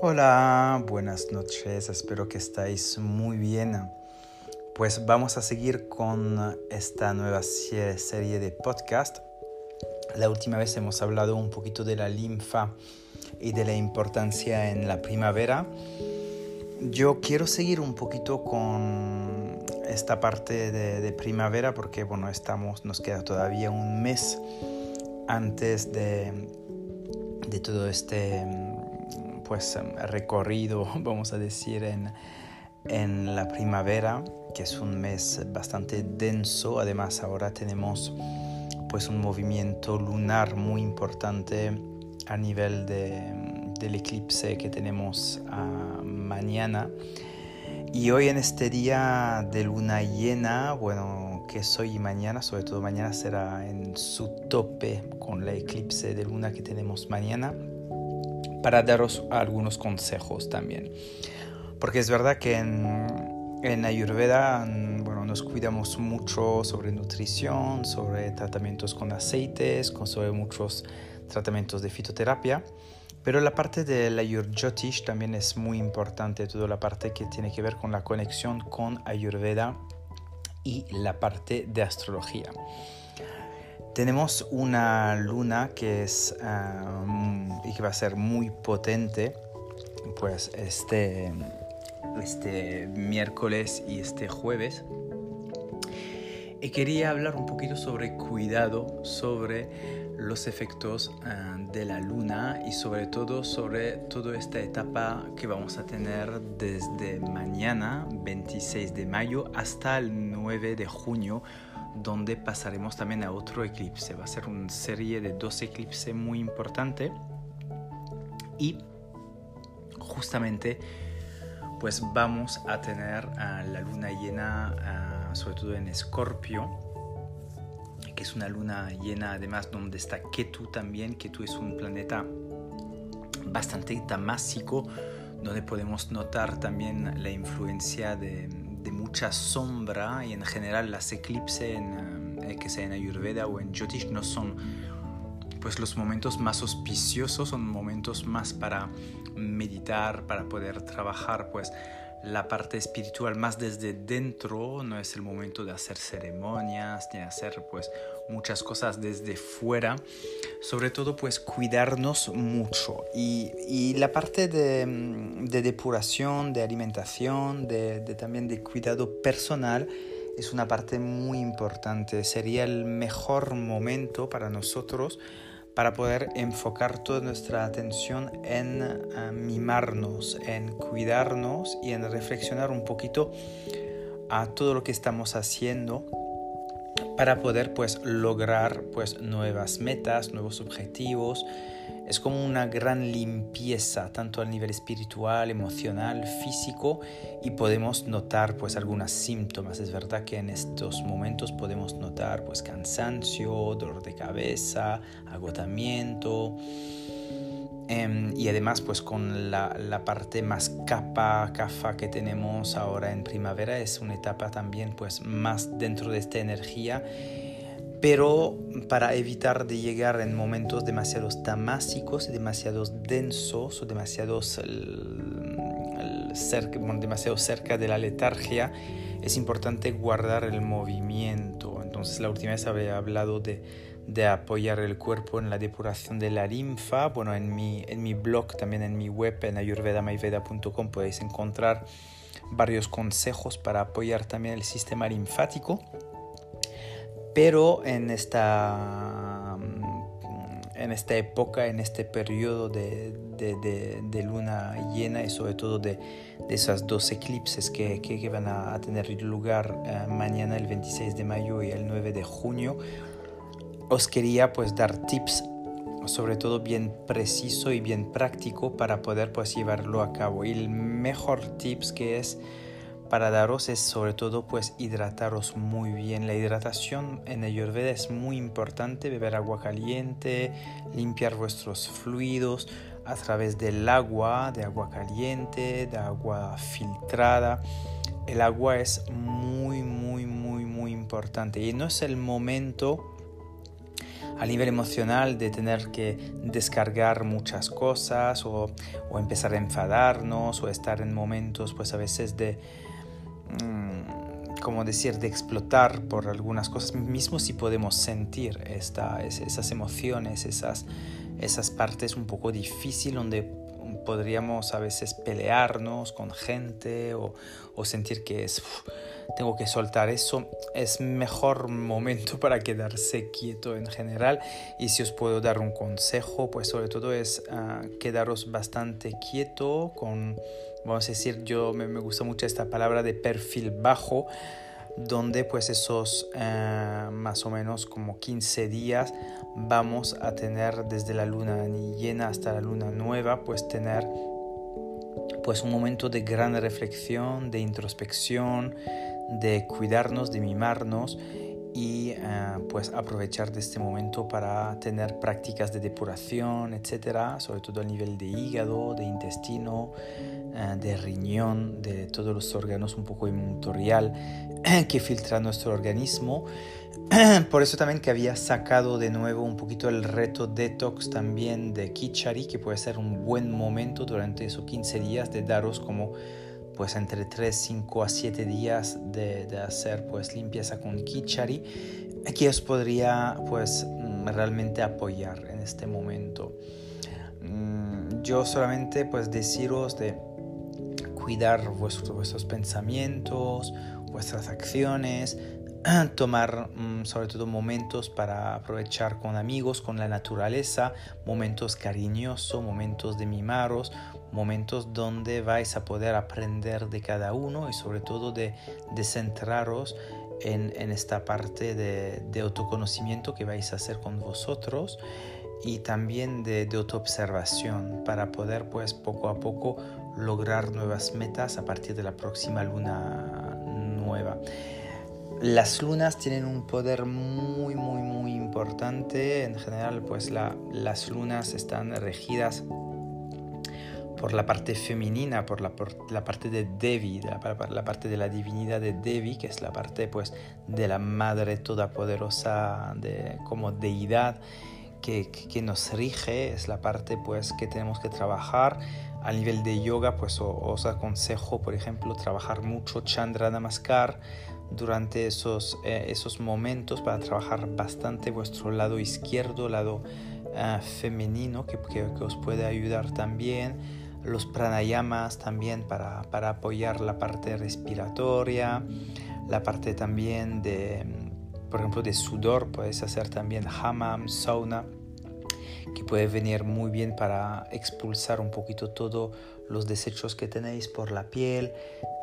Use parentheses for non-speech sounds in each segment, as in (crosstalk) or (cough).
Hola, buenas noches, espero que estáis muy bien. Pues vamos a seguir con esta nueva serie de podcast. La última vez hemos hablado un poquito de la linfa y de la importancia en la primavera. Yo quiero seguir un poquito con esta parte de, primavera porque bueno, estamos, nos queda todavía un mes antes de, de todo este pues em, recorrido, (laughs) vamos a decir, en, en la primavera, que es un mes bastante denso. Además, ahora tenemos pues un movimiento lunar muy importante a nivel de, del eclipse que tenemos uh, mañana. Y hoy en este día de luna llena, bueno, que es hoy y mañana, sobre todo mañana será en su tope con la eclipse de luna que tenemos mañana para daros algunos consejos también. Porque es verdad que en, Ayurveda bueno, nos cuidamos mucho sobre nutrición, sobre tratamientos con aceites, sobre muchos tratamientos de fitoterapia. Pero la parte del Ayurjyotish también es muy importante, toda la parte que tiene que ver con la conexión con Ayurveda y la parte de astrología. Tenemos una luna que es y que va a ser muy potente, pues este, este miércoles y este jueves. Y quería hablar un poquito sobre cuidado, sobre los efectos de la luna y sobre todo sobre toda esta etapa que vamos a tener desde mañana, 26 de mayo, hasta el 9 de junio, donde pasaremos también a otro eclipse. Va a ser una serie de dos eclipses muy importante y justamente pues vamos a tener la luna llena sobre todo en Escorpio que es una luna llena además donde está Ketu también. Ketu es un planeta bastante tamásico donde podemos notar también la influencia de, mucha sombra y en general las eclipses eh, que sea en Ayurveda o en Jyotish no son pues los momentos más auspiciosos, son momentos más para meditar, para poder trabajar pues la parte espiritual más desde dentro, no es el momento de hacer ceremonias, ni hacer pues muchas cosas desde fuera, sobre todo pues cuidarnos mucho. Y, la parte de, depuración, de alimentación, de, también de cuidado personal es una parte muy importante, sería el mejor momento para nosotros para poder enfocar toda nuestra atención en eh, mimarnos, en cuidarnos y en reflexionar un poquito a todo lo que estamos haciendo para poder pues lograr pues nuevas metas, nuevos objetivos. Es como una gran limpieza tanto a nivel espiritual, emocional, físico y podemos notar pues algunos síntomas. Es verdad que en estos momentos podemos notar pues cansancio, dolor de cabeza, agotamiento. Em, y además pues con la, la, parte más capa, cafa que tenemos ahora en primavera es una etapa también pues más dentro de esta energía pero para evitar de llegar en momentos demasiado tamásicos, demasiado densos o demasiado cerca, de la letargia, es importante guardar el movimiento. Entonces la última vez había hablado de, de apoyar el cuerpo en la depuración de la linfa. Bueno, en mi, en mi blog, también en mi web, en ayurvedamayveda.com podéis encontrar varios consejos para apoyar también el sistema linfático pero en esta, mm, en esta época, en este periodo de, de, luna llena y sobre todo de, esas dos eclipses que, que, van a, tener lugar eh, mañana el 26 de mayo y el 9 de junio, os quería pues dar tips sobre todo bien preciso y bien práctico para poder pues llevarlo a cabo. Y el mejor tips que es para daros es sobre todo pues hidrataros muy bien. La hidratación en Ayurveda es muy importante, beber agua caliente, limpiar vuestros fluidos a través del agua, de agua caliente, de agua filtrada. El agua es muy, muy, muy, muy importante y no es el momento a nivel emocional de tener que descargar muchas cosas o, o empezar a enfadarnos o estar en momentos pues a veces de... Mm, como decir, de explotar por algunas cosas, mismo si podemos sentir esta, esas emociones, esas, esas partes un poco difíciles donde podríamos a veces pelearnos con gente o, o sentir que es, tengo que soltar eso, es mejor momento (laughs) para quedarse quieto en general. Y si os puedo dar un consejo, pues sobre todo es uh, quedaros bastante quieto con, vamos a decir, yo me, gusta mucho esta palabra de perfil bajo, donde pues esos eh, más o menos como 15 días vamos a tener desde la luna llena hasta la luna nueva pues tener pues un momento de gran reflexión, de introspección, de cuidarnos, de mimarnos y eh, pues aprovechar de este momento para tener prácticas de depuración, etcétera, sobre todo a nivel de hígado, de intestino, eh, de riñón, de todos los órganos un poco inmuntorial (clears throat) que filtra nuestro organismo. (clears throat) Por eso también que había sacado de nuevo un poquito el reto detox también de Kichari, que puede ser un buen momento durante esos 15 días de daros como pues entre 3, 5 a 7 días de, de hacer pues limpieza con Kichari, que os podría pues mm, realmente apoyar en este momento. Mm, yo solamente pues deciros de cuidar vuestros, vuestros pensamientos, vuestras acciones, (clears throat) tomar mm, sobre todo momentos para aprovechar con amigos, con la naturaleza, momentos cariñosos, momentos de mimaros, momentos donde vais a poder aprender de cada uno y sobre todo de, de centraros en, en, esta parte de, de, autoconocimiento que vais a hacer con vosotros y también de, de autoobservación para poder pues poco a poco lograr nuevas metas a partir de la próxima luna nueva. Las lunas tienen un poder muy, muy, muy importante. En general, pues la, las lunas están regidas por la parte femenina, por la, parte de Devi, la, la, parte de la divinidad de Devi, que es la parte pues de la madre todopoderosa de, como deidad que, que, nos rige, es la parte pues que tenemos que trabajar a nivel de yoga, pues os aconsejo, por ejemplo, trabajar mucho Chandra Namaskar durante esos, eh, esos momentos para trabajar bastante vuestro lado izquierdo, lado uh, femenino, que, que, os puede ayudar también. Los pranayamas también para, para apoyar la parte respiratoria, la parte también de, por ejemplo, de sudor, puedes hacer también hammam, sauna que puede venir muy bien para expulsar un poquito todos los desechos que tenéis por la piel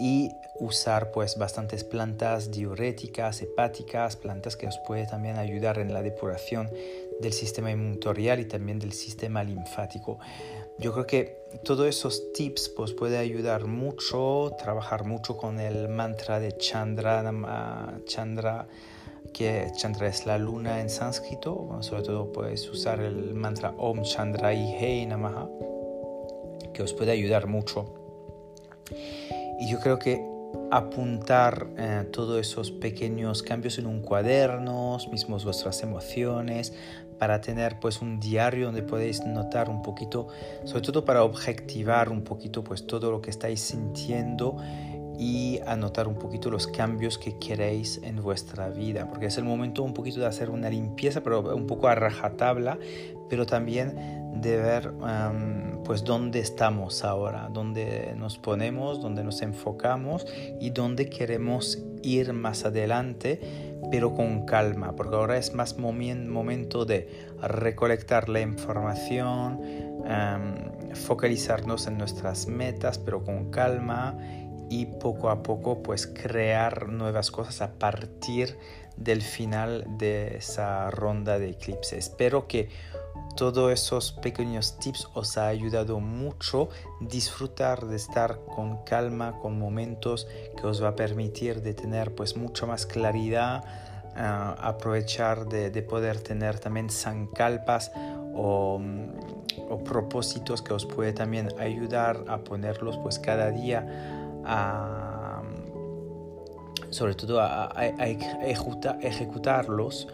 y usar pues bastantes plantas diuréticas, hepáticas, plantas que os puede también ayudar en la depuración del sistema inmuntorial y también del sistema linfático. Yo creo que todos esos tips pues puede ayudar mucho, trabajar mucho con el mantra de Chandra, Chandra que Chandra es la luna en sánscrito, sobre todo puedes usar el mantra Om Chandra Hei Namaha, que os puede ayudar mucho. Y yo creo que apuntar eh, todos esos pequeños cambios en un cuaderno, mismos vuestras emociones, para tener pues un diario donde podéis notar un poquito, sobre todo para objetivar un poquito pues todo lo que estáis sintiendo y anotar un poquito los cambios que queréis en vuestra vida, porque es el momento un poquito de hacer una limpieza, pero un poco a rajatabla, pero también de ver pues dónde estamos ahora, dónde nos ponemos, dónde nos enfocamos y dónde queremos ir más adelante, pero con calma, porque ahora es más momento de recolectar la información, focalizarnos en nuestras metas, pero con calma y poco a poco pues crear nuevas cosas a partir del final de esa ronda de eclipse. Espero que todos esos pequeños tips os ha ayudado mucho disfrutar de estar con calma, con momentos que os va a permitir de tener pues mucho más claridad, uh, aprovechar de, de, poder tener también sankalpas o, o propósitos que os puede también ayudar a ponerlos pues cada día sobre todo a, ejecutarlos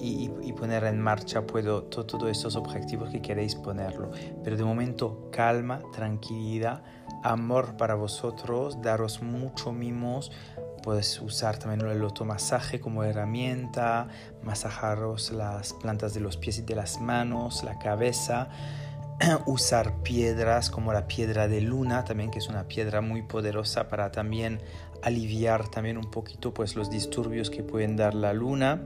y, poner en marcha todos estos objetivos que queréis ponerlo. Pero de momento calma, tranquilidad, amor para vosotros, daros mucho mimos. Puedes usar también el automasaje como herramienta, masajaros las plantas de los pies y de las manos, la cabeza (clears throat) usar piedras como la piedra de luna también que es una piedra muy poderosa para también aliviar también un poquito pues los disturbios que pueden dar la luna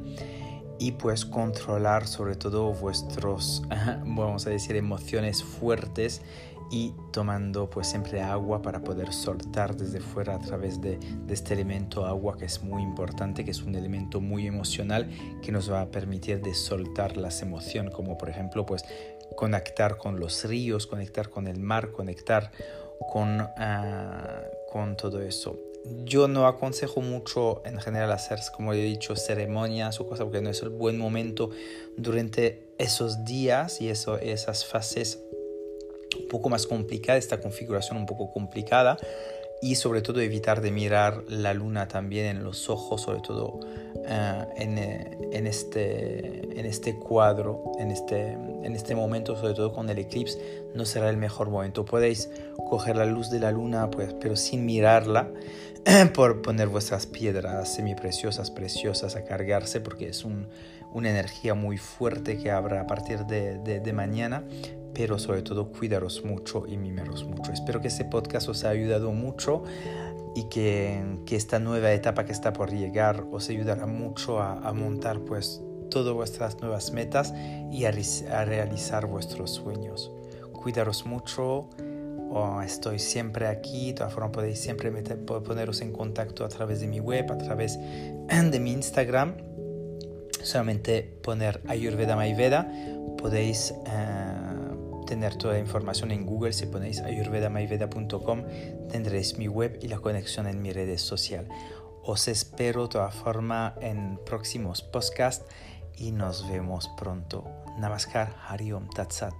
y pues controlar sobre todo vuestros (laughs) vamos a decir emociones fuertes y tomando pues siempre agua para poder soltar desde fuera a través de, este elemento agua que es muy importante, que es un elemento muy emocional que nos va a permitir de soltar las emociones, como por ejemplo pues conectar con los ríos, conectar con el mar, conectar con, ah, con todo eso. Yo no aconsejo mucho en general hacer, como he dicho, ceremonias o cosas, porque no es el buen momento durante esos días y eso, esas fases un poco más complicadas, esta configuración un poco complicada y sobre todo evitar de mirar la luna también en los ojos, sobre todo eh, en, eh, en, este, en este cuadro, en este, en este momento, sobre todo con el eclipse, no será el mejor momento. Podéis coger la luz de la luna, pues, pero sin mirarla, (clears throat) por poner vuestras piedras semipreciosas, preciosas a cargarse, porque es un, una energía muy fuerte que habrá a partir de, mañana pero sobre todo cuidaros mucho y mimeros mucho. Espero que este podcast os haya ayudado mucho y que, que esta nueva etapa que está por llegar os ayudará mucho a, a montar pues todas vuestras nuevas metas y a, a realizar vuestros sueños. Cuidaros mucho, oh, estoy siempre aquí, de todas formas podéis siempre meter, poneros en contacto a través de mi web, a través (clears throat) de mi Instagram. Solamente poner Ayurveda Mayveda podéis... Eh, tener toda la información en Google. Si ponéis ayurvedamayveda.com tendréis mi web y la conexión en mis redes sociales. Os espero de todas formas en próximos podcasts y nos vemos pronto. Namaskar, Hariom Tatsat.